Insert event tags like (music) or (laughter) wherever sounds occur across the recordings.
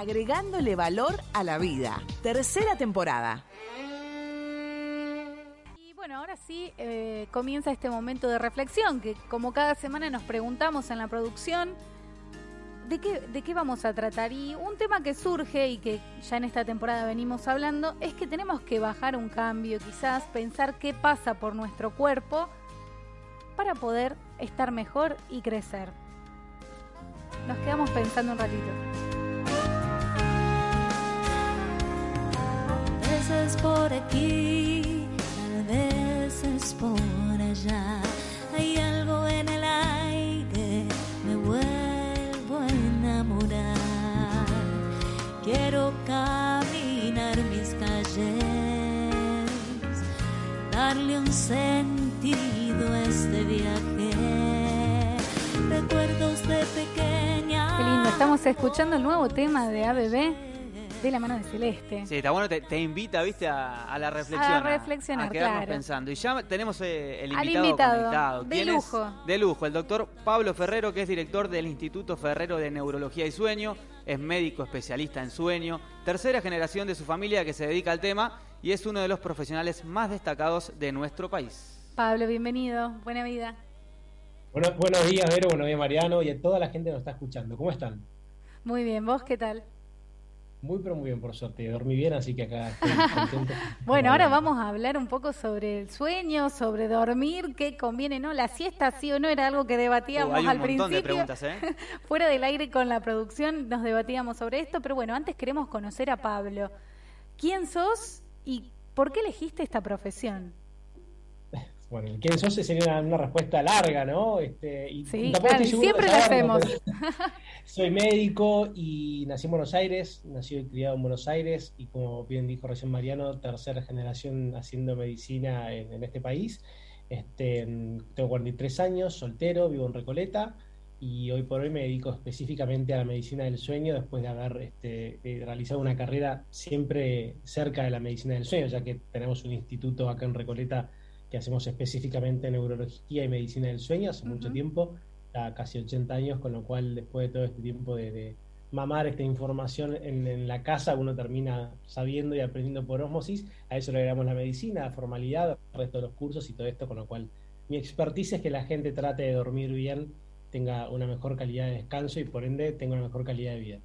agregándole valor a la vida. Tercera temporada. Y bueno, ahora sí eh, comienza este momento de reflexión que como cada semana nos preguntamos en la producción ¿de qué, ¿de qué vamos a tratar? Y un tema que surge y que ya en esta temporada venimos hablando es que tenemos que bajar un cambio, quizás pensar qué pasa por nuestro cuerpo para poder estar mejor y crecer. Nos quedamos pensando un ratito. Veces por aquí, a veces por allá. Hay algo en el aire, me vuelvo a enamorar. Quiero caminar mis calles, darle un sentido a este viaje. Recuerdos de pequeña. Qué lindo, estamos escuchando el nuevo tema de ABB de la mano de Celeste. Sí, está bueno, te, te invita, viste, a, a la reflexión. A reflexionar, a quedarnos claro. pensando. Y ya tenemos eh, el Al invitado, invitado, conectado. de ¿Quién es? lujo. De lujo, el doctor Pablo Ferrero, que es director del Instituto Ferrero de Neurología y Sueño, es médico especialista en sueño, tercera generación de su familia que se dedica al tema y es uno de los profesionales más destacados de nuestro país. Pablo, bienvenido. Buena vida. Bueno, buenos días, Vero, buenos días, Mariano, y a toda la gente que nos está escuchando. ¿Cómo están? Muy bien, ¿vos qué tal? Muy, pero muy bien, por suerte. Dormí bien, así que acá estoy (laughs) contento. Bueno, ahora vamos a hablar un poco sobre el sueño, sobre dormir, qué conviene, ¿no? La siesta, sí o no, era algo que debatíamos Uh, hay un al montón de principio. preguntas, ¿eh? (laughs) Fuera del aire con la producción nos debatíamos sobre esto, pero bueno, antes queremos conocer a Pablo. ¿Quién sos y por qué elegiste esta profesión? (laughs) Bueno, ¿quién sos? Sería una, una respuesta larga, ¿no? Este, y Sí, claro, estoy siempre la hacemos. pero Soy médico y nací en Buenos Aires, nací y criado en Buenos Aires y como bien dijo recién Mariano, tercera generación haciendo medicina en, en este país. Este, tengo 43 años, soltero, vivo en Recoleta y hoy por hoy me dedico específicamente a la medicina del sueño después de haber este, eh, realizado una carrera siempre cerca de la medicina del sueño, ya que tenemos un instituto acá en Recoleta que hacemos específicamente neurología y medicina del sueño hace mucho tiempo, ya casi 80 años, con lo cual después de todo este tiempo de, mamar esta información en, la casa, uno termina sabiendo y aprendiendo por ósmosis, a eso le agregamos la medicina, la formalidad, el resto de los cursos y todo esto, con lo cual mi expertise es que la gente trate de dormir bien, tenga una mejor calidad de descanso y por ende tenga una mejor calidad de vida.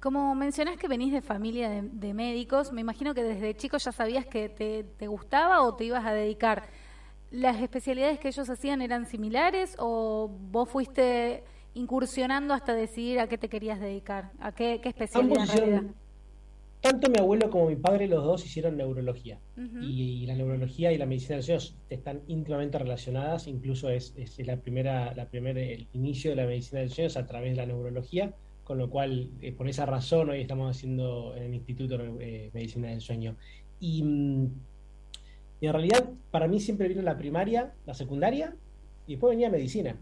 Como mencionás que venís de familia de, de médicos, me imagino que desde chico ya sabías que te, te gustaba o te ibas a dedicar. ¿Las especialidades que ellos hacían eran similares o vos fuiste incursionando hasta decidir a qué te querías dedicar? ¿A qué, qué especialidad en realidad? tanto mi abuelo como mi padre, los dos hicieron neurología. Y, la neurología y la medicina del sueño están íntimamente relacionadas, incluso es, es la primera, la primera, el inicio de la medicina del sueño es a través de la neurología, con lo cual, eh, por esa razón, hoy estamos haciendo en el Instituto eh, Medicina del Sueño. Y, mm, y en realidad, para mí siempre vino la primaria, la secundaria, y después venía medicina.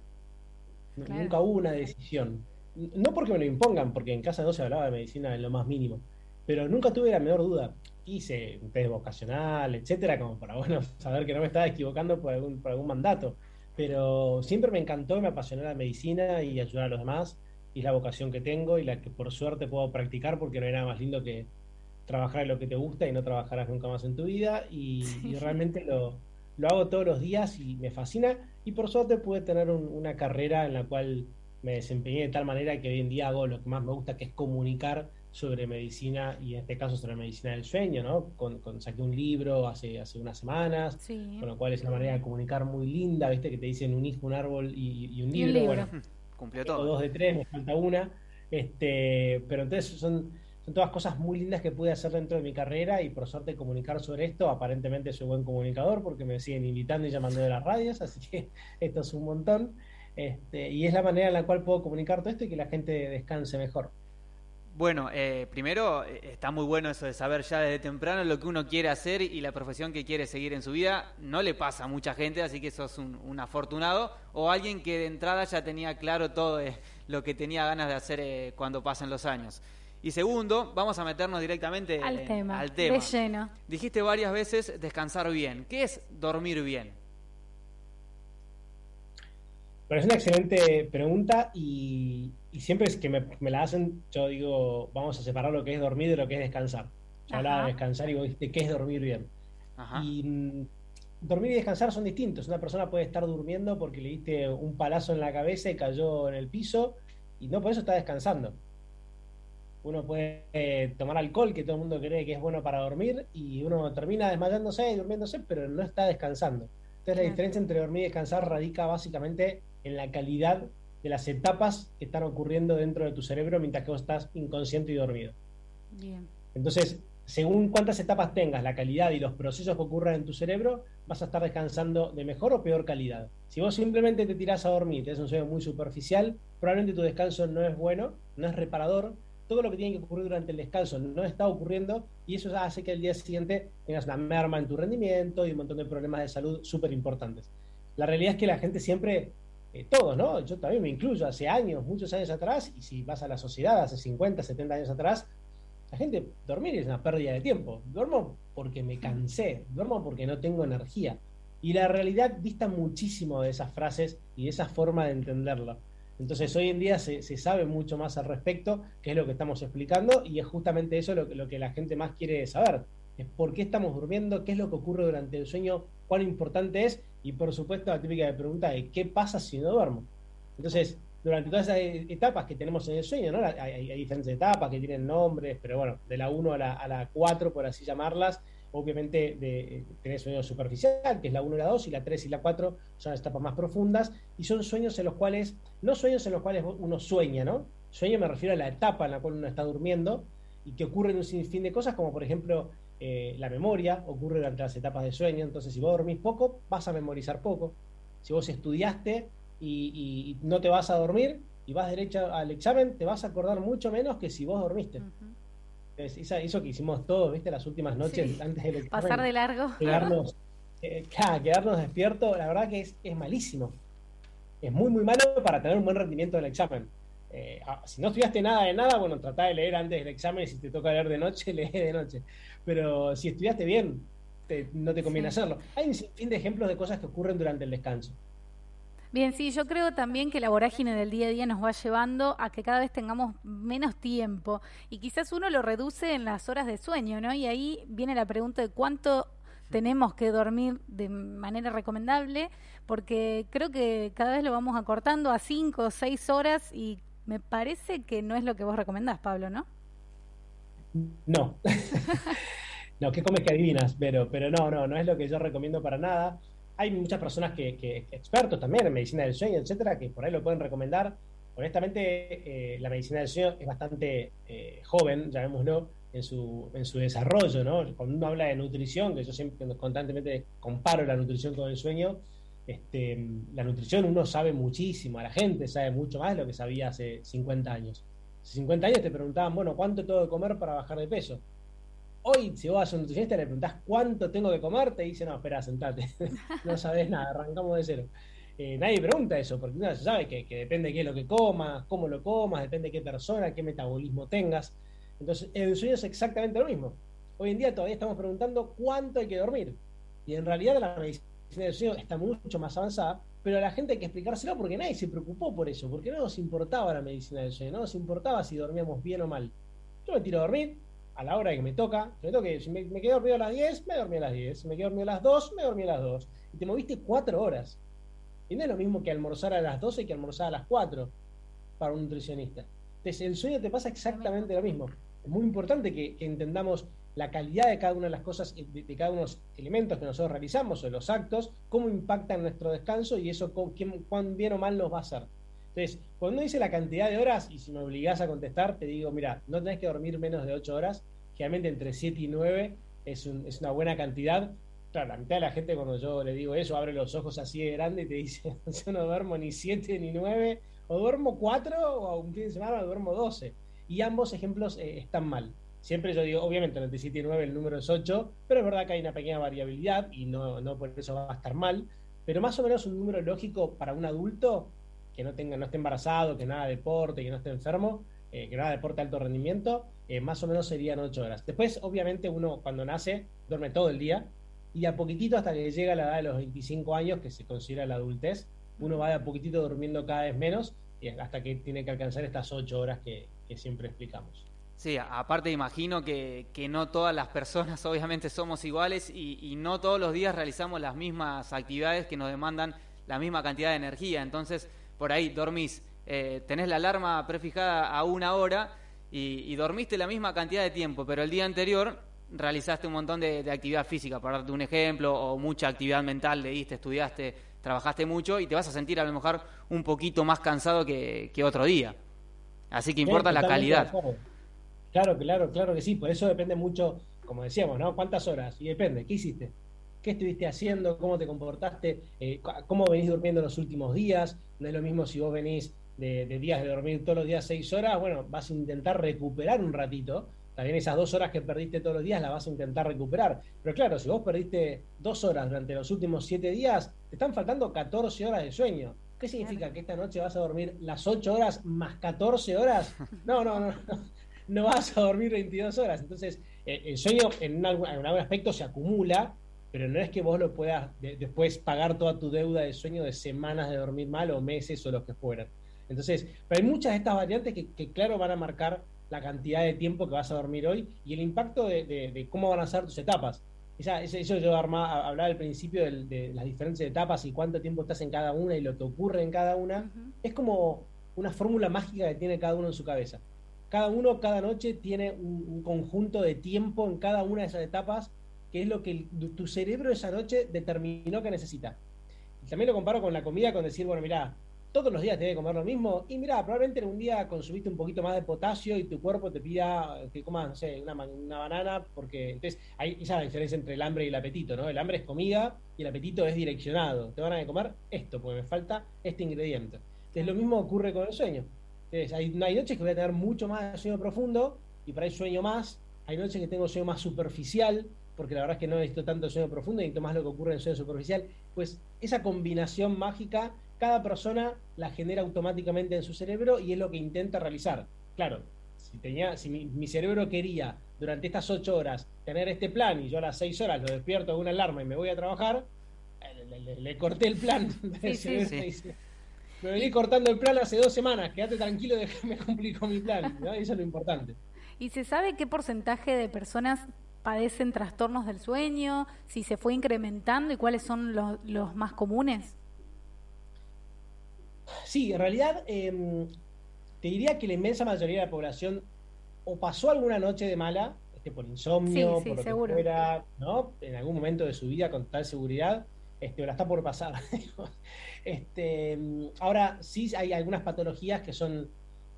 Claro. Nunca hubo una decisión. No porque me lo impongan, porque en casa no se hablaba de medicina en lo más mínimo, pero nunca tuve la menor duda. Hice un test vocacional, etcétera, como para bueno, (laughs) saber que no me estaba equivocando por algún, por algún mandato. Pero siempre me encantó, me apasionó la medicina y ayudar a los demás. Y es la vocación que tengo y la que por suerte puedo practicar porque no hay nada más lindo que trabajar en lo que te gusta y no trabajarás nunca más en tu vida. Y, y realmente lo, lo hago todos los días y me fascina. Y por suerte pude tener un- una carrera en la cual me desempeñé de tal manera que hoy en día hago lo que más me gusta, que es comunicar sobre medicina y en este caso sobre medicina del sueño, ¿no? Con, con- saqué un libro hace, hace unas semanas, Sí. con lo cual es una manera de comunicar muy linda, ¿viste? Que te dicen un hijo, un árbol y, y un Y libro. Bueno, Cumplió todo. dos de tres, me falta una. Este, pero entonces son, son todas cosas muy lindas que pude hacer dentro de mi carrera y por suerte comunicar sobre esto. Aparentemente soy buen comunicador porque me siguen invitando y llamando de las radios, así que (laughs) esto es un montón. Este, y es la manera en la cual puedo comunicar todo esto y que la gente descanse mejor. Bueno, eh, primero eh, está muy bueno eso de saber ya desde temprano lo que uno quiere hacer y la profesión que quiere seguir en su vida. No le pasa a mucha gente, así que sos un, un afortunado o alguien que de entrada ya tenía claro todo eh, lo que tenía ganas de hacer eh, cuando pasen los años. Y segundo, vamos a meternos directamente Al en- tema, al tema. de lleno. Dijiste varias veces descansar bien. ¿Qué es dormir bien? Pero es una excelente pregunta y, y siempre es que me, me la hacen, yo digo, vamos a separar lo que es dormir de lo que es descansar. Yo hablaba de descansar y vos dijiste, ¿qué es dormir bien? Ajá. Y mm, dormir y descansar son distintos. Una persona puede estar durmiendo porque le diste un palazo en la cabeza y cayó en el piso y no por eso está descansando. Uno puede eh, tomar alcohol, que todo el mundo cree que es bueno para dormir, y uno termina desmayándose y durmiéndose, pero no está descansando. Entonces la diferencia entre dormir y descansar radica básicamente en la calidad de las etapas que están ocurriendo dentro de tu cerebro mientras que vos estás inconsciente y dormido. Bien. Entonces, según cuántas etapas tengas, la calidad y los procesos que ocurran en tu cerebro, vas a estar descansando de mejor o peor calidad. Si vos simplemente te tirás a dormir, tenés un sueño muy superficial, probablemente tu descanso no es bueno, no es reparador. Todo lo que tiene que ocurrir durante el descanso no está ocurriendo y eso hace que al día siguiente tengas una merma en tu rendimiento y un montón de problemas de salud súper importantes. La realidad es que la gente siempre, eh, todos, ¿no? Yo también me incluyo, hace años, muchos años atrás, y si vas a la sociedad, hace 50, 70 años atrás, la gente, dormir es una pérdida de tiempo. Duermo porque me cansé, duermo porque no tengo energía. Y la realidad dista muchísimo de esas frases y de esa forma de entenderlo. Entonces hoy en día se, sabe mucho más al respecto, que es lo que estamos explicando, y es justamente eso lo, que- la gente más quiere saber. Es por qué estamos durmiendo, qué es lo que ocurre durante el sueño, cuán importante es, y por supuesto la típica pregunta de qué pasa si no duermo. Entonces, durante todas esas etapas que tenemos en el sueño, ¿no? Hay, hay- diferentes etapas que tienen nombres, pero bueno, de la 1 a la, a la 4, por así llamarlas, obviamente de, tenés sueño superficial, que es la 1 y la 2, y la 3 y la 4 son las etapas más profundas, y son sueños en los cuales, no sueños en los cuales uno sueña, ¿no? Sueño me refiero a la etapa en la cual uno está durmiendo, y que ocurren un sinfín de cosas, como por ejemplo eh, la memoria, ocurre durante las etapas de sueño, entonces si vos dormís poco, vas a memorizar poco. Si vos estudiaste y, no te vas a dormir y vas derecho al examen, te vas a acordar mucho menos que si vos dormiste. Es- eso que hicimos todos, ¿viste? Las últimas noches Sí. antes del examen. Pasar de largo. Quedarnos, eh, claro, quedarnos despiertos, la verdad que es, es malísimo. Es muy, muy malo para tener un buen rendimiento del examen. Eh, ah, si no estudiaste nada de nada, bueno, tratá de leer antes del examen y si te toca leer de noche, (laughs) lee de noche. Pero si estudiaste bien, te- no te conviene Sí. hacerlo. Hay un sinfín de ejemplos de cosas que ocurren durante el descanso. Bien, sí, yo creo también que la vorágine del día a día nos va llevando a que cada vez tengamos menos tiempo y quizás uno lo reduce en las horas de sueño, ¿no? Y ahí viene la pregunta de cuánto tenemos que dormir de manera recomendable, porque creo que cada vez lo vamos acortando a cinco o seis horas y me parece que no es lo que vos recomendás, Pablo, ¿no? No. (laughs) no, ¿qué comes que adivinas? Pero, pero no, no, no es lo que yo recomiendo para nada. Hay muchas personas que, expertos también en medicina del sueño, etcétera, que por ahí lo pueden recomendar. Honestamente, eh, la medicina del sueño es bastante eh, joven, llamémoslo, en su, en su desarrollo, ¿no? Cuando uno habla de nutrición, que yo siempre constantemente comparo la nutrición con el sueño, este, la nutrición uno sabe muchísimo, a la gente sabe mucho más de lo que sabía hace 50 años. Hace 50 años te preguntaban, bueno, ¿cuánto tengo que comer para bajar de peso? Hoy, si vos vas a un nutricionista y le preguntás cuánto tengo que comer, te dice, no, espera, sentate. (laughs) no sabes nada, arrancamos de cero. Eh, nadie pregunta eso, porque uno sabe que, que depende de qué es lo que comas, cómo lo comas, depende de qué persona, qué metabolismo tengas. Entonces, el sueño es exactamente lo mismo. Hoy en día todavía estamos preguntando cuánto hay que dormir. Y en realidad la medicina del sueño está mucho más avanzada, pero a la gente hay que explicárselo porque nadie se preocupó por eso, porque no nos importaba la medicina del sueño, no nos importaba si dormíamos bien o mal. Yo me tiro a dormir a la hora que me toca, que me toque, si me, me quedo dormido a las 10, me dormí a las 10, si me quedo dormido a las 2, me dormí a las 2. Y te moviste 4 horas. Y no es lo mismo que almorzar a las 12 que almorzar a las 4 para un nutricionista. Entonces, el sueño te pasa exactamente lo mismo. Es muy importante que, entendamos la calidad de cada una de las cosas, de, de cada uno de los elementos que nosotros realizamos o los actos, cómo impactan nuestro descanso y eso con, quién, cuán bien o mal nos va a hacer. Entonces, cuando uno dice la cantidad de horas, y si me obligás a contestar, te digo, mira, no tenés que dormir menos de 8 horas, generalmente entre 7 y 9 es, un, es una buena cantidad. Claro, la mitad de la gente cuando yo le digo eso abre los ojos así de grande y te dice, (laughs) yo no duermo ni 7 ni 9, o duermo 4 o un fin de semana duermo 12. Y ambos ejemplos eh, están mal. Siempre yo digo, obviamente entre 7 y 9 el número es 8, pero es verdad que hay una pequeña variabilidad y no, no por eso va a estar mal. Pero más o menos un número lógico para un adulto que no tenga, no esté embarazado, que no haga deporte, que no esté enfermo, eh, que no haga deporte de alto rendimiento, eh, más o menos serían 8 horas. Después, obviamente, uno cuando nace duerme todo el día y a poquitito hasta que llega la edad de los 25 años, que se considera la adultez, uno va de a poquitito durmiendo cada vez menos y hasta que tiene que alcanzar estas ocho horas que, que siempre explicamos. Sí, aparte imagino que, que, no todas las personas (laughs) obviamente somos iguales y, y, no todos los días realizamos las mismas actividades que nos demandan la misma cantidad de energía. Entonces, por ahí dormís, eh, tenés la alarma prefijada a una hora y, y, dormiste la misma cantidad de tiempo, pero el día anterior realizaste un montón de, de actividad física, para darte un ejemplo, o mucha actividad mental, leíste, estudiaste, trabajaste mucho y te vas a sentir a lo mejor un poquito más cansado que, que otro día. Así que importa sí, la calidad. Claro, claro, claro que sí. Por eso depende mucho, como decíamos, ¿no? ¿Cuántas horas? Y depende, ¿qué hiciste? ¿Qué estuviste haciendo? ¿Cómo te comportaste? Eh, ¿Cómo venís durmiendo los últimos días? No es lo mismo si vos venís de, de, días de dormir todos los días seis horas, bueno, vas a intentar recuperar un ratito. También esas dos horas que perdiste todos los días las vas a intentar recuperar. Pero claro, si vos perdiste dos horas durante los últimos siete días, te están faltando 14 horas de sueño. ¿Qué significa? ¿Que esta noche vas a dormir las 8 horas más 14 horas? (laughs) No, no, no. no no vas a dormir 22 horas. Entonces, eh, el sueño en algún, aspecto se acumula, pero no es que vos lo puedas de, después pagar toda tu deuda de sueño de semanas de dormir mal o meses o los que fueran. Entonces, pero hay muchas de estas variantes que, que claro, van a marcar la cantidad de tiempo que vas a dormir hoy y el impacto de, de, de cómo van a ser tus etapas. Esa, eso yo arma, hablaba al principio de, de, las diferentes etapas y cuánto tiempo estás en cada una y lo que ocurre en cada una. Uh -huh. Es como una fórmula mágica que tiene cada uno en su cabeza cada uno cada noche tiene un, un, conjunto de tiempo en cada una de esas etapas que es lo que tu cerebro esa noche determinó que necesita. También lo comparo con la comida, con decir, bueno, mira, todos los días te debe comer lo mismo y mira, probablemente en un día consumiste un poquito más de potasio y tu cuerpo te pida que comas, una, banana, porque entonces hay esa diferencia entre el hambre y el apetito, ¿no? El hambre es comida y el apetito es direccionado. Te van a comer esto, porque me falta este ingrediente. Entonces lo mismo ocurre con el sueño. Entonces, hay, hay noches que voy a tener mucho más sueño profundo y para ahí sueño más. Hay noches que tengo sueño más superficial, porque la verdad es que no necesito tanto sueño profundo, necesito más lo que ocurre en sueño superficial. Pues esa combinación mágica, cada persona la genera automáticamente en su cerebro y es lo que intenta realizar. Claro, si, tenía, si mi, mi cerebro quería durante estas ocho horas tener este plan y yo a las seis horas lo despierto con una alarma y me voy a trabajar, le, le, le corté el plan. Sí, (laughs) sí, sí. Me vení cortando el plan hace dos semanas, quédate tranquilo, (laughs) déjame cumplir con mi plan. ¿no? Eso es lo importante. ¿Y se sabe qué porcentaje de personas padecen trastornos del sueño? Si se fue incrementando y cuáles son los, los más comunes? Sí, en realidad eh, te diría que la inmensa mayoría de la población o pasó alguna noche de mala, este, por insomnio, sí, sí, por lo seguro. que fuera, ¿no? En algún momento de su vida con tal seguridad, este, o la está por pasar. (laughs) este, ahora sí hay algunas patologías que son,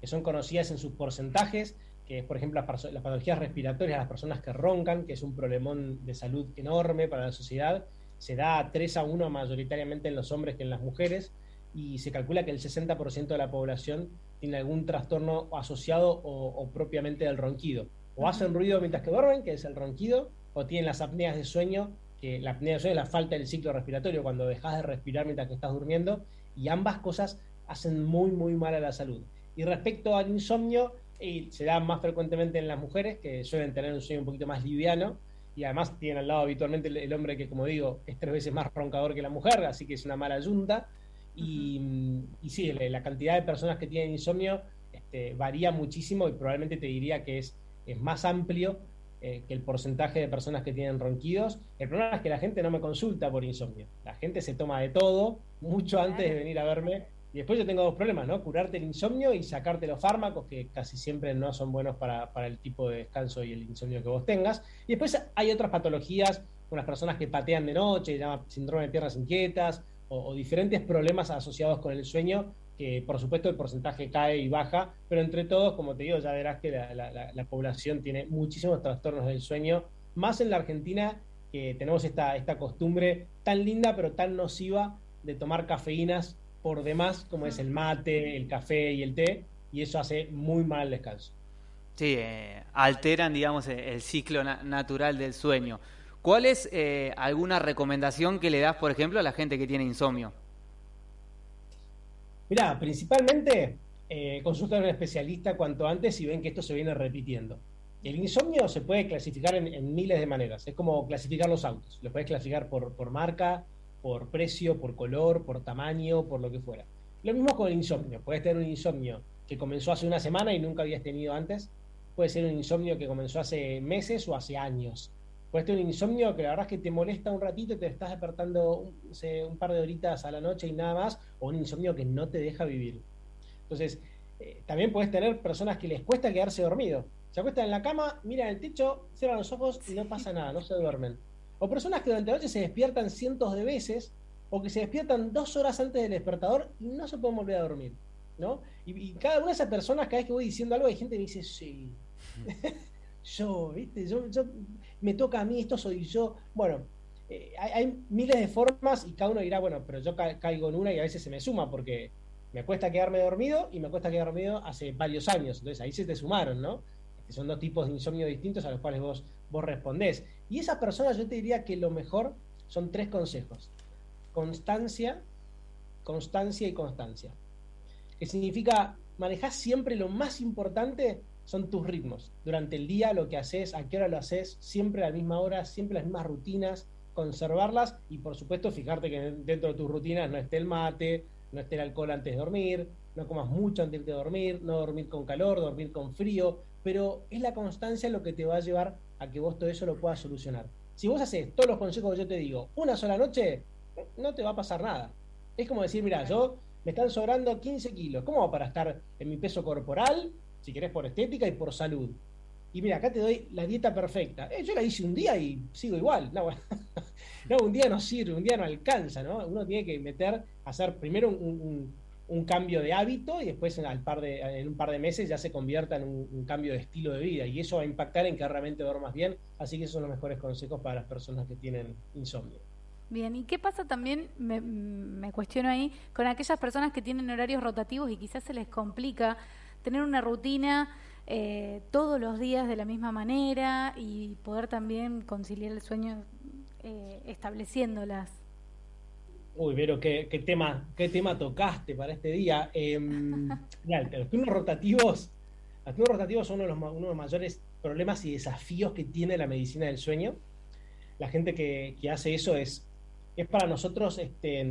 que son conocidas en sus porcentajes, que es por ejemplo las, las patologías respiratorias, las personas que roncan, que es un problemón de salud enorme para la sociedad, se da 3 a 1 mayoritariamente en los hombres que en las mujeres, y se calcula que el 60% de la población tiene algún trastorno asociado o, o propiamente del ronquido. O hacen ruido mientras que duermen, que es el ronquido, o tienen las apneas de sueño, que la apnea de sueño es la falta del ciclo respiratorio, cuando dejas de respirar mientras que estás durmiendo, y ambas cosas hacen muy, muy mal a la salud. Y respecto al insomnio, y se da más frecuentemente en las mujeres, que suelen tener un sueño un poquito más liviano, y además tienen al lado habitualmente el, el hombre que, como digo, es tres veces más roncador que la mujer, así que es una mala yunta. Y, uh -huh. y sí, la cantidad de personas que tienen insomnio este, varía muchísimo y probablemente te diría que es, es más amplio eh, que el porcentaje de personas que tienen ronquidos. El problema es que la gente no me consulta por insomnio. La gente se toma de todo mucho antes de venir a verme. Y después yo tengo dos problemas, ¿no? Curarte el insomnio y sacarte los fármacos, que casi siempre no son buenos para, para el tipo de descanso y el insomnio que vos tengas. Y después hay otras patologías, con las personas que patean de noche, llama síndrome de piernas inquietas, o, diferentes problemas asociados con el sueño, que por supuesto el porcentaje cae y baja, pero entre todos, como te digo, ya verás que la, la, la población tiene muchísimos trastornos del sueño, más en la Argentina, que tenemos esta, esta costumbre tan linda pero tan nociva de tomar cafeínas por demás, como es el mate, el café y el té, y eso hace muy mal el descanso. Sí, eh, alteran, digamos, el ciclo na natural del sueño. ¿Cuál es eh, alguna recomendación que le das, por ejemplo, a la gente que tiene insomnio? Mirá, principalmente eh, consulta a un especialista cuanto antes si ven que esto se viene repitiendo. El insomnio se puede clasificar en, en miles de maneras. Es como clasificar los autos. Lo puedes clasificar por, por marca, por precio, por color, por tamaño, por lo que fuera. Lo mismo con el insomnio. Puedes tener un insomnio que comenzó hace una semana y nunca habías tenido antes. Puede ser un insomnio que comenzó hace meses o hace años. Puede ser un insomnio que la verdad es que te molesta un ratito y te estás despertando un, par de horitas a la noche y nada más. O un insomnio que no te deja vivir. Entonces, eh, también puedes tener personas que les cuesta quedarse dormido. Se acuestan en la cama, miran el techo, cierran los ojos y no pasa nada, no se duermen. O personas que durante la noche se despiertan cientos de veces o que se despiertan dos horas antes del despertador y no se pueden volver a dormir. ¿no? Y, cada una de esas personas, cada vez que voy diciendo algo, hay gente que me dice, sí, (laughs) yo, ¿viste? Yo, yo, me toca a mí, esto soy yo. Bueno, eh, hay, miles de formas y cada uno dirá, bueno, pero yo ca- caigo en una y a veces se me suma porque me cuesta quedarme dormido y me cuesta quedar dormido hace varios años. Entonces ahí se te sumaron, ¿no? Que son dos tipos de insomnio distintos a los cuales vos, vos respondés. Y esas personas yo te diría que lo mejor son tres consejos. Constancia, constancia y constancia. Que significa manejar siempre lo más importante son tus ritmos. Durante el día, lo que haces, a qué hora lo haces, siempre a la misma hora, siempre las mismas rutinas, conservarlas y por supuesto fijarte que dentro de tus rutinas no esté el mate, no esté el alcohol antes de dormir, no comas mucho antes de dormir, no dormir con calor, dormir con frío, pero es la constancia lo que te va a llevar que vos todo eso lo puedas solucionar. Si vos haces todos los consejos que yo te digo una sola noche, no te va a pasar nada. Es como decir, mira, yo me están sobrando 15 kilos, ¿cómo hago para estar en mi peso corporal? Si querés por estética y por salud. Y mira, acá te doy la dieta perfecta. Eh, yo la hice un día y sigo igual. No, (laughs) un día no sirve, un día no alcanza, ¿no? Uno tiene que meter, hacer primero un, un cambio de hábito y después en, al par de, en, un par de meses ya se convierta en un, cambio de estilo de vida. Y eso va a impactar en que realmente duermas bien. Así que esos son los mejores consejos para las personas que tienen insomnio. Bien, ¿y qué pasa también, me, me cuestiono ahí, con aquellas personas que tienen horarios rotativos y quizás se les complica tener una rutina eh, todos los días de la misma manera y poder también conciliar el sueño eh, estableciéndolas. Uy, pero ¿qué, qué, tema, qué tema tocaste para este día. (laughs) Eh, mira, los turnos rotativos, los turnos rotativos son uno de, los, uno de los mayores problemas y desafíos que tiene la medicina del sueño. La gente que, que hace eso es, es para nosotros este,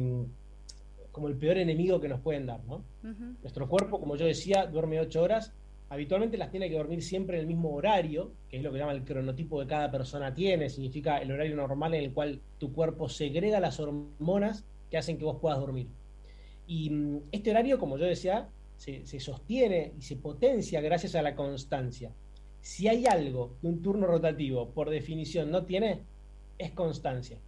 como el peor enemigo que nos pueden dar, ¿no? Uh -huh. Nuestro cuerpo, como yo decía, duerme ocho horas, habitualmente las tiene que dormir siempre en el mismo horario, que es lo que llama el cronotipo que cada persona tiene, significa el horario normal en el cual tu cuerpo segrega las hormonas que hacen que vos puedas dormir. Y mm, este horario, como yo decía, se, se sostiene y se potencia gracias a la constancia. Si hay algo que un turno rotativo, por definición, no tiene, es constancia.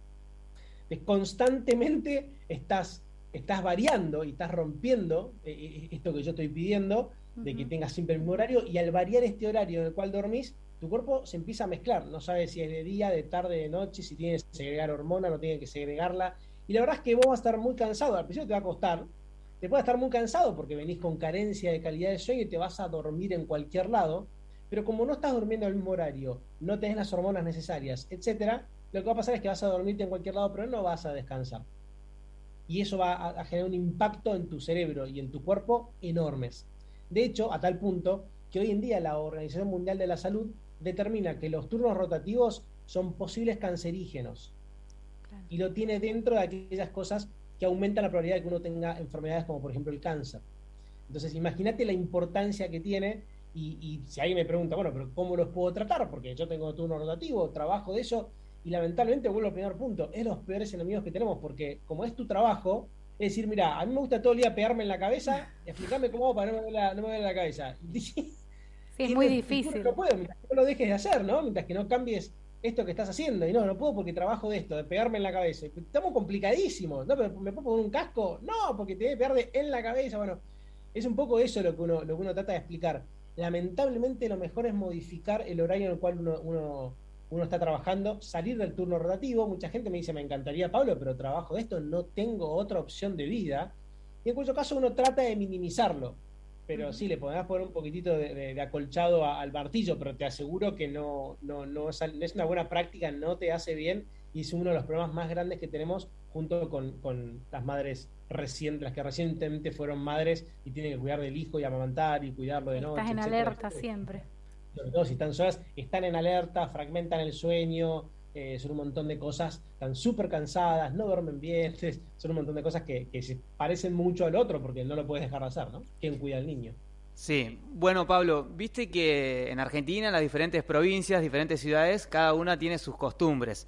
Constantemente estás estás variando y estás rompiendo eh, esto que yo estoy pidiendo, de que tengas siempre el mismo horario, y al variar este horario en el cual dormís, tu cuerpo se empieza a mezclar, no sabes si es de día, de tarde, de noche, si tienes que segregar hormona, no tiene que segregarla, y la verdad es que vos vas a estar muy cansado, al principio te va a costar, te puede estar muy cansado porque venís con carencia de calidad de sueño y te vas a dormir en cualquier lado, pero como no estás durmiendo al mismo horario, no tenés las hormonas necesarias, etcétera, lo que va a pasar es que vas a dormirte en cualquier lado, pero no vas a descansar y eso va a, a, generar un impacto en tu cerebro y en tu cuerpo enormes. De hecho, a tal punto que hoy en día la Organización Mundial de la Salud determina que los turnos rotativos son posibles cancerígenos claro. y lo tiene dentro de aquellas cosas que aumentan la probabilidad de que uno tenga enfermedades como por ejemplo el cáncer. Entonces, imagínate la importancia que tiene y, y, si alguien me pregunta, bueno, pero ¿cómo los puedo tratar? Porque yo tengo turno rotativo, trabajo de eso, y lamentablemente vuelvo al primer punto, es los peores enemigos que tenemos, porque como es tu trabajo, es decir, mira, a mí me gusta todo el día pegarme en la cabeza, (laughs) explicarme cómo para no me la, no me duele la cabeza. (laughs) Sí, es muy difícil. No puedo, mientras que no lo dejes de hacer, ¿no? Mientras que no cambies esto que estás haciendo. Y no, no puedo porque trabajo de esto, de pegarme en la cabeza. Estamos complicadísimos. ¿No? ¿Me puedo poner un casco? No, porque te debe pegar en la cabeza. Bueno, es un poco eso lo que uno, lo que uno trata de explicar. Lamentablemente lo mejor es modificar el horario en el cual uno, uno uno está trabajando, salir del turno rotativo. Mucha gente me dice, me encantaría, Pablo, pero trabajo de esto, no tengo otra opción de vida. Y en cuyo caso uno trata de minimizarlo. Pero sí, le podrás poner un poquitito de, de, de acolchado a, al martillo, pero te aseguro que no, no, no, es, una buena práctica, no te hace bien y es uno de los problemas más grandes que tenemos junto con, con las madres recientes, las que recientemente fueron madres y tienen que cuidar del hijo y amamantar y cuidarlo de noche. Estás en etcétera, alerta etcétera. siempre sobre todo si están solas, están en alerta, fragmentan el sueño, eh, son un montón de cosas, están súper cansadas, no duermen bien, (laughs) son un montón de cosas que, que, se parecen mucho al otro porque no lo puedes dejar de hacer, ¿no? ¿Quién cuida al niño? Sí, bueno Pablo, viste que en Argentina, en las diferentes provincias, diferentes ciudades, cada una tiene sus costumbres.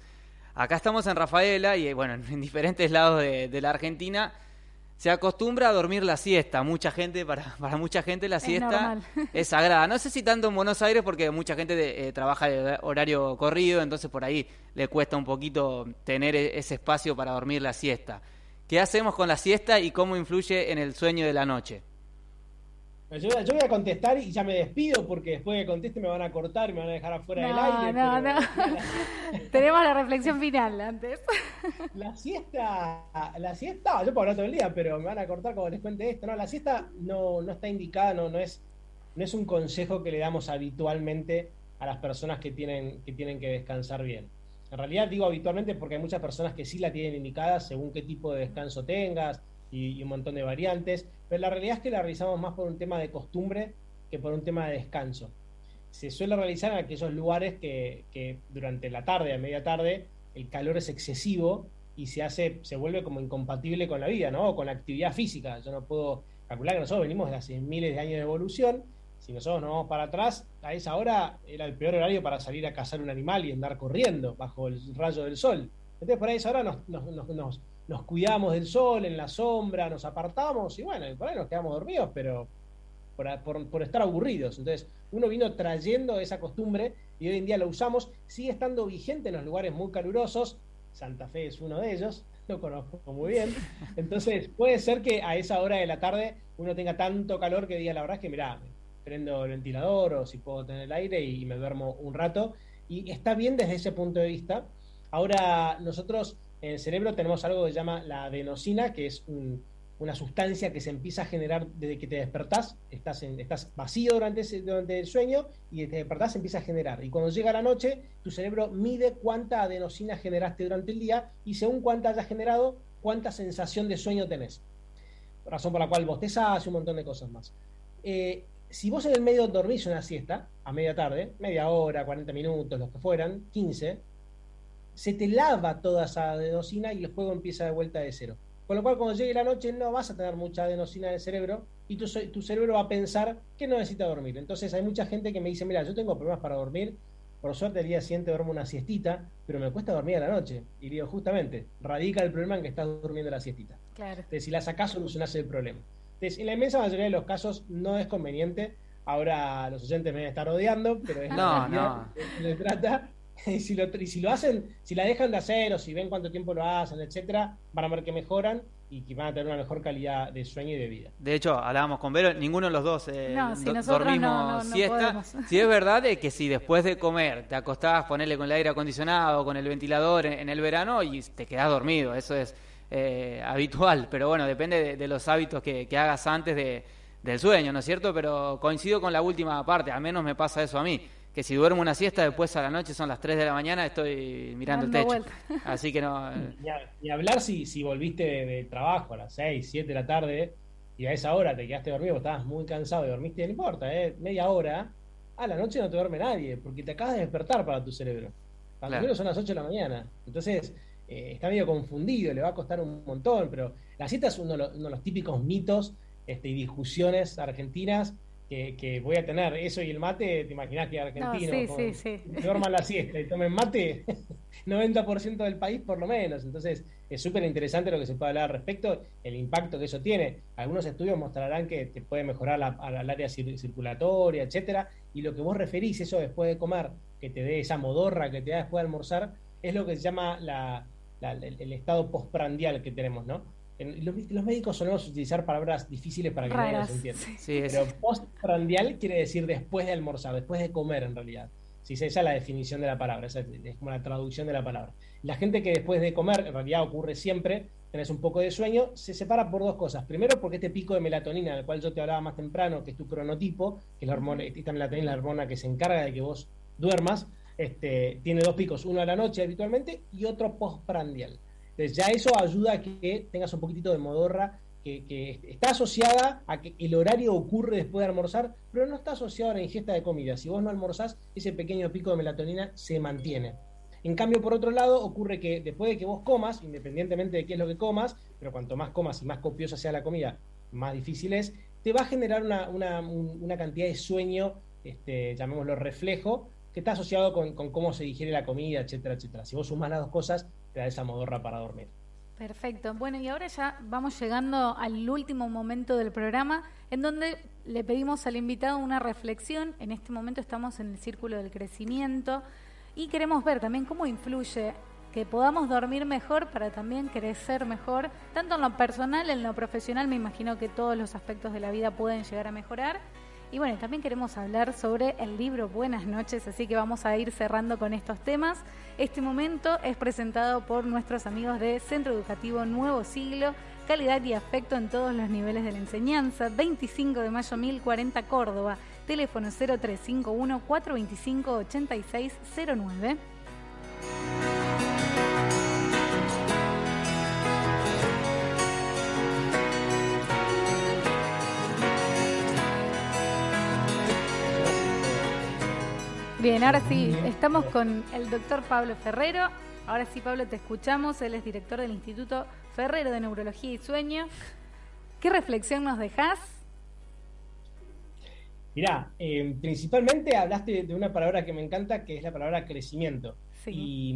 Acá estamos en Rafaela y bueno, (laughs) en diferentes lados de la Argentina se acostumbra a dormir la siesta. Mucha gente, para, (laughs) para mucha gente la siesta es, sagrada. No sé si tanto en Buenos Aires porque mucha gente eh, trabaja de horario corrido, entonces por ahí le cuesta un poquito tener e, ese espacio para dormir la siesta. ¿Qué hacemos con la siesta y cómo influye en el sueño de la noche? Yo, voy a contestar y ya me despido porque después de que conteste me van a cortar y me van a dejar afuera del aire. No, no, (laughs) Tenemos la reflexión final antes. La siesta, la siesta, yo puedo hablar todo el día, pero me van a cortar cuando les cuente esto. No, la siesta no, no está indicada, no, no, es, no es un consejo que le damos habitualmente a las personas que tienen, que tienen que descansar bien. En realidad digo habitualmente porque hay muchas personas que sí la tienen indicada según qué tipo de descanso tengas, y, un montón de variantes, pero la realidad es que la realizamos más por un tema de costumbre que por un tema de descanso. Se suele realizar en aquellos lugares que, durante la tarde, a media tarde, el calor es excesivo y se hace, se vuelve como incompatible con la vida, ¿no? O con la actividad física. Yo no puedo calcular que nosotros venimos de hace miles de años de evolución. Si nosotros nos vamos para atrás, a esa hora era el peor horario para salir a cazar un animal y andar corriendo bajo el rayo del sol. Entonces, por ahí esa hora nos cuidamos del sol, en la sombra, nos apartamos y bueno, por ahí nos quedamos dormidos, pero por, estar aburridos. Entonces, uno vino trayendo esa costumbre y hoy en día lo usamos, sigue estando vigente en los lugares muy calurosos, Santa Fe es uno de ellos, (laughs) lo conozco muy bien, entonces puede ser que a esa hora de la tarde uno tenga tanto calor que diga la verdad es que mirá, prendo el ventilador o si puedo tener el aire y me duermo un rato y está bien desde ese punto de vista. Ahora nosotros en el cerebro tenemos algo que se llama la adenosina, que es una sustancia que se empieza a generar desde que te despertás, estás, estás vacío durante, el sueño y te despertás se empieza a generar. Y cuando llega la noche, tu cerebro mide cuánta adenosina generaste durante el día y según cuánta hayas generado, cuánta sensación de sueño tenés. Razón por la cual bostezás y un montón de cosas más. Eh, si vos en el medio dormís una siesta, a media tarde, media hora, 40 minutos, lo que fueran, 15, se te lava toda esa adenosina y el juego empieza de vuelta de cero. Con lo cual, cuando llegue la noche, no vas a tener mucha adenosina en el cerebro y tu, tu cerebro va a pensar que no necesita dormir. Entonces, hay mucha gente que me dice: Mira, yo tengo problemas para dormir. Por suerte, el día siguiente duermo una siestita, pero me cuesta dormir a la noche. Y digo, justamente, radica el problema en que estás durmiendo la siestita. Claro. Entonces, si la sacás, solucionás el problema. Entonces, en la inmensa mayoría de los casos no es conveniente. Ahora los oyentes me van a estar odiando, pero es no, no. se trata. (laughs) y, si lo, si lo hacen, si la dejan de hacer o si ven cuánto tiempo lo hacen, etcétera, van a ver que mejoran y que van a tener una mejor calidad de sueño y de vida. De hecho, hablábamos con Vero, ninguno de los dos eh, dormimos siesta. Si (laughs) es verdad de que si después de comer te acostás, ponerle con el aire acondicionado, con el ventilador en, el verano y te quedás dormido, eso es eh, habitual, pero bueno, depende de, los hábitos que, que hagas antes de, del sueño, ¿no es cierto? Pero coincido con la última parte, al menos me pasa eso a mí que si duermo una siesta, después a la noche son las 3 de la mañana, estoy mirando el techo. (laughs) Así que no. Ni, hablar si, si volviste de, trabajo a las 6, 7 de la tarde y a esa hora te quedaste dormido, estabas muy cansado y dormiste, no importa, ¿eh? media hora, a la noche no te duerme nadie, porque te acabas de despertar para tu cerebro. Para claro. son las 8 de la mañana. Entonces, eh, está medio confundido, le va a costar un montón, pero la siesta es uno de los, típicos mitos este, y discusiones argentinas que, voy a tener eso y el mate, te imaginas que argentino no, sí, sí, duerman la siesta y tomen mate, (laughs) 90% del país por lo menos. Entonces, es súper interesante lo que se puede hablar al respecto, el impacto que eso tiene. Algunos estudios mostrarán que te puede mejorar la, área circulatoria, etcétera, y lo que vos referís, eso después de comer, que te dé esa modorra que te da después de almorzar, es lo que se llama la, el, estado postprandial que tenemos, ¿no? Los, médicos solemos utilizar palabras difíciles para que nadie las entienda. Pero postprandial quiere decir después de almorzar, después de comer en realidad. Sí, esa es la definición de la palabra, esa es como la traducción de la palabra. La gente que después de comer, en realidad ocurre siempre, tenés un poco de sueño, se separa por dos cosas. Primero, porque este pico de melatonina, del cual yo te hablaba más temprano, que es tu cronotipo, que es la hormona, esta melatonina es la hormona que se encarga de que vos duermas, este, tiene dos picos, uno a la noche habitualmente y otro postprandial. Entonces ya eso ayuda a que tengas un poquitito de modorra que, está asociada a que el horario ocurre después de almorzar, pero no está asociado a la ingesta de comida. Si vos no almorzás, ese pequeño pico de melatonina se mantiene. En cambio, por otro lado, ocurre que después de que vos comas, independientemente de qué es lo que comas, pero cuanto más comas y más copiosa sea la comida, más difícil es, te va a generar una, cantidad de sueño, este, llamémoslo reflejo, que está asociado con, con, cómo se digiere la comida, etcétera, etcétera. Si vos sumás las dos cosas, esa modorra para dormir. Perfecto. Bueno, y ahora ya vamos llegando al último momento del programa, en donde le pedimos al invitado una reflexión. En este momento estamos en el círculo del crecimiento y queremos ver también cómo influye que podamos dormir mejor para también crecer mejor, tanto en lo personal, en lo profesional, me imagino que todos los aspectos de la vida pueden llegar a mejorar. Y bueno, también queremos hablar sobre el libro Buenas noches, así que vamos a ir cerrando con estos temas. Este momento es presentado por nuestros amigos de Centro Educativo Nuevo Siglo, calidad y afecto en todos los niveles de la enseñanza, 25 de mayo 1040 Córdoba, teléfono 0351 425 8609. Bien, ahora sí, estamos con el doctor Pablo Ferrero. Ahora sí, Pablo, te escuchamos. Él es director del Instituto Ferrero de Neurología y Sueño. ¿Qué reflexión nos dejas? Mirá, eh, principalmente hablaste de una palabra que me encanta, que es la palabra crecimiento. Sí. Y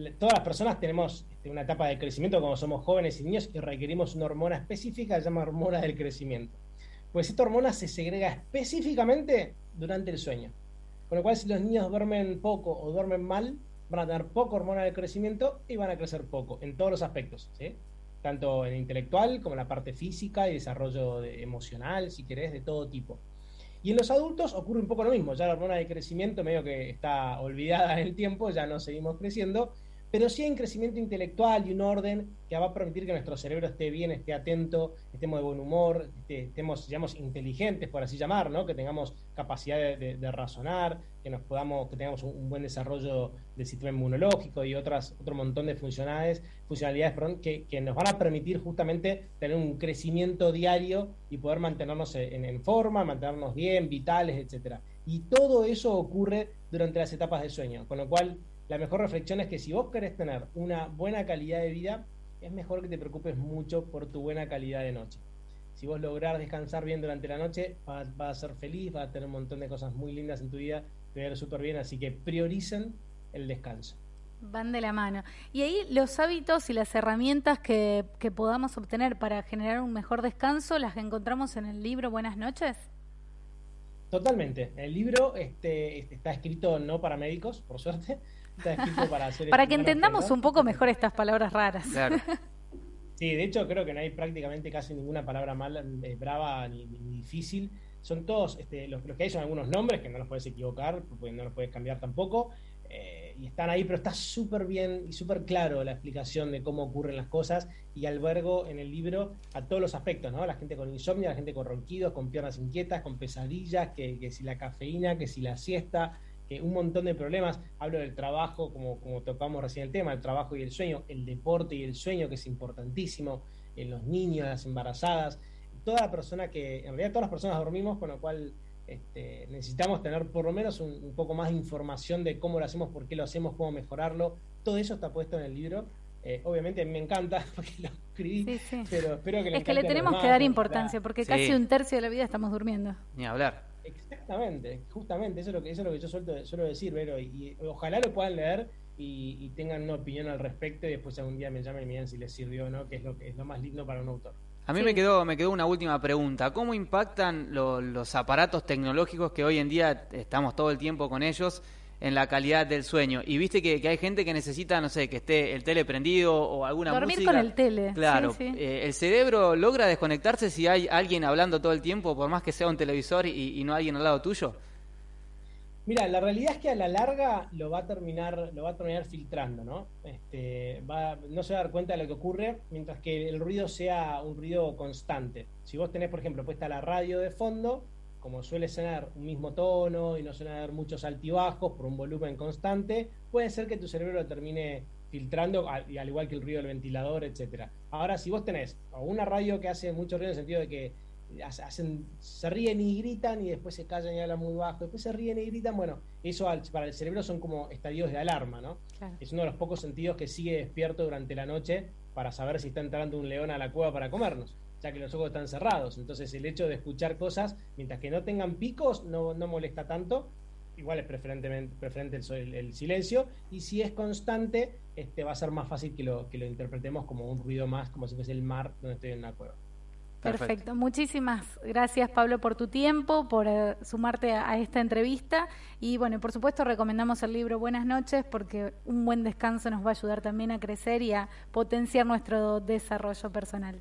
mm, todas las personas tenemos este, una etapa de crecimiento como somos jóvenes y niños y requerimos una hormona específica, se llama hormona del crecimiento. Pues esta hormona se segrega específicamente durante el sueño. Con lo cual, si los niños duermen poco o duermen mal, van a tener poca hormona del crecimiento y van a crecer poco, en todos los aspectos, tanto en intelectual como en la parte física y desarrollo de- emocional, si querés, de todo tipo. Y en los adultos ocurre un poco lo mismo, ya la hormona de crecimiento medio que está olvidada en el tiempo, ya no seguimos creciendo, pero sí hay un crecimiento intelectual y un orden que va a permitir que nuestro cerebro esté bien, esté atento, estemos de buen humor, esté- estemos, digamos, inteligentes, por así llamar, ¿no? que tengamos capacidad de, razonar, que nos podamos, que tengamos un, buen desarrollo del sistema inmunológico y otras, otro montón de funcionalidades, funcionalidades que, nos van a permitir justamente tener un crecimiento diario y poder mantenernos en, forma, mantenernos bien, vitales, etcétera. Y todo eso ocurre durante las etapas de sueño, con lo cual la mejor reflexión es que si vos querés tener una buena calidad de vida, es mejor que te preocupes mucho por tu buena calidad de noche. Si vos lográs descansar bien durante la noche, vas, vas a ser feliz, vas a tener un montón de cosas muy lindas en tu vida, te va a ir súper bien, así que prioricen el descanso. Van de la mano. Y ahí los hábitos y las herramientas que, que podamos obtener para generar un mejor descanso, las encontramos en el libro Buenas noches. Totalmente. El libro este, este, está escrito no para médicos, por suerte. Está escrito para hacer Para que entendamos un poco mejor estas palabras raras. Claro. (laughs) Sí, de hecho creo que no hay prácticamente casi ninguna palabra mala, eh, brava ni, ni difícil. Son todos, este, los, los que hay son algunos nombres que no los puedes equivocar, porque no los puedes cambiar tampoco. eh, y están ahí, pero está súper bien y súper claro la explicación de cómo ocurren las cosas y albergo en el libro a todos los aspectos, ¿no? La gente con insomnio, la gente con ronquidos, con piernas inquietas, con pesadillas, que, que si la cafeína, que si la siesta, que un montón de problemas. Hablo del trabajo, como, como tocamos recién el tema, el trabajo y el sueño, el deporte y el sueño, que es importantísimo, en los niños, las embarazadas, toda persona que, en realidad todas las personas dormimos, con lo cual este, necesitamos tener por lo menos un, un, poco más de información de cómo lo hacemos, por qué lo hacemos, cómo mejorarlo. Todo eso está puesto en el libro. Eh, obviamente me encanta (laughs) porque lo escribí, Sí, sí. pero espero que le Es que le tenemos que dar importancia, porque Sí. casi un tercio de la vida estamos durmiendo. Ni hablar. Exactamente, justamente, eso es lo que, eso es lo que yo suelto- suelo decir, Vero, y, y ojalá lo puedan leer y, y tengan una opinión al respecto y después algún día me llamen y me digan si les sirvió o no, que es lo que es lo más lindo para un autor. A mí Sí. me quedó me quedó una última pregunta. ¿Cómo impactan lo- los aparatos tecnológicos que hoy en día estamos todo el tiempo con ellos en la calidad del sueño? Y viste que, que hay gente que necesita, no sé, que esté el tele prendido o alguna Dormir música. con el tele. Claro. Sí, sí. eh, ¿El cerebro logra desconectarse si hay alguien hablando todo el tiempo, por más que sea un televisor y, y no alguien al lado tuyo? Mira, la realidad es que a la larga lo va a terminar, lo va a terminar filtrando, ¿no? Este, va, no se va a dar cuenta de lo que ocurre mientras que el ruido sea un ruido constante. Si vos tenés, por ejemplo, puesta la radio de fondo, como suele sonar un mismo tono y no suele haber muchos altibajos por un volumen constante, puede ser que tu cerebro lo termine filtrando, al, y al igual que el ruido del ventilador, etcétera. Ahora, si vos tenés una radio que hace mucho ruido en el sentido de que hacen, se ríen y gritan y después se callan y hablan muy bajo, después se ríen y gritan, bueno, eso al- para el cerebro son como estadios de alarma, ¿no? Claro. Es uno de los pocos sentidos que sigue despierto durante la noche para saber si está entrando un león a la cueva para comernos, ya que los ojos están cerrados. Entonces el hecho de escuchar cosas, mientras que no tengan picos, no, no molesta tanto. Igual es preferentemente, preferente el, el- el silencio. Y si es constante, este, va a ser más fácil que lo, que lo interpretemos como un ruido más, como si fuese el mar donde estoy en una cueva. Perfecto. Perfecto. Muchísimas gracias, Pablo, por tu tiempo, por eh, sumarte a, a esta entrevista. Y bueno, por supuesto, recomendamos el libro Buenas noches porque un buen descanso nos va a ayudar también a crecer y a potenciar nuestro desarrollo personal.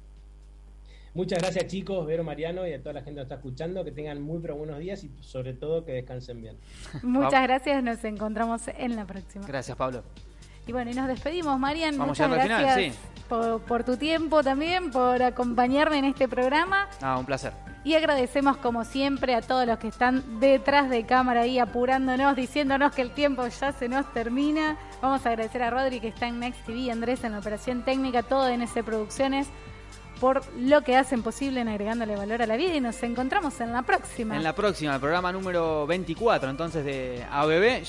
Muchas gracias chicos, Vero, Mariano y a toda la gente que nos está escuchando. Que tengan muy pero buenos días y sobre todo que descansen bien. (laughs) Muchas gracias, nos encontramos en la próxima. Gracias, Pablo. Y bueno, y nos despedimos, Marian. Vamos Muchas llegando al final, gracias por, por tu tiempo también, por acompañarme en este programa. Ah, un placer. Y agradecemos como siempre a todos los que están detrás de cámara ahí apurándonos, diciéndonos que el tiempo ya se nos termina. Vamos a agradecer a Rodri que está en Next TV, Andrés en la operación técnica, todo en NS Producciones, por lo que hacen posible en agregándole valor a la vida y nos encontramos en la próxima. En la próxima, el programa número 24, entonces de ABB,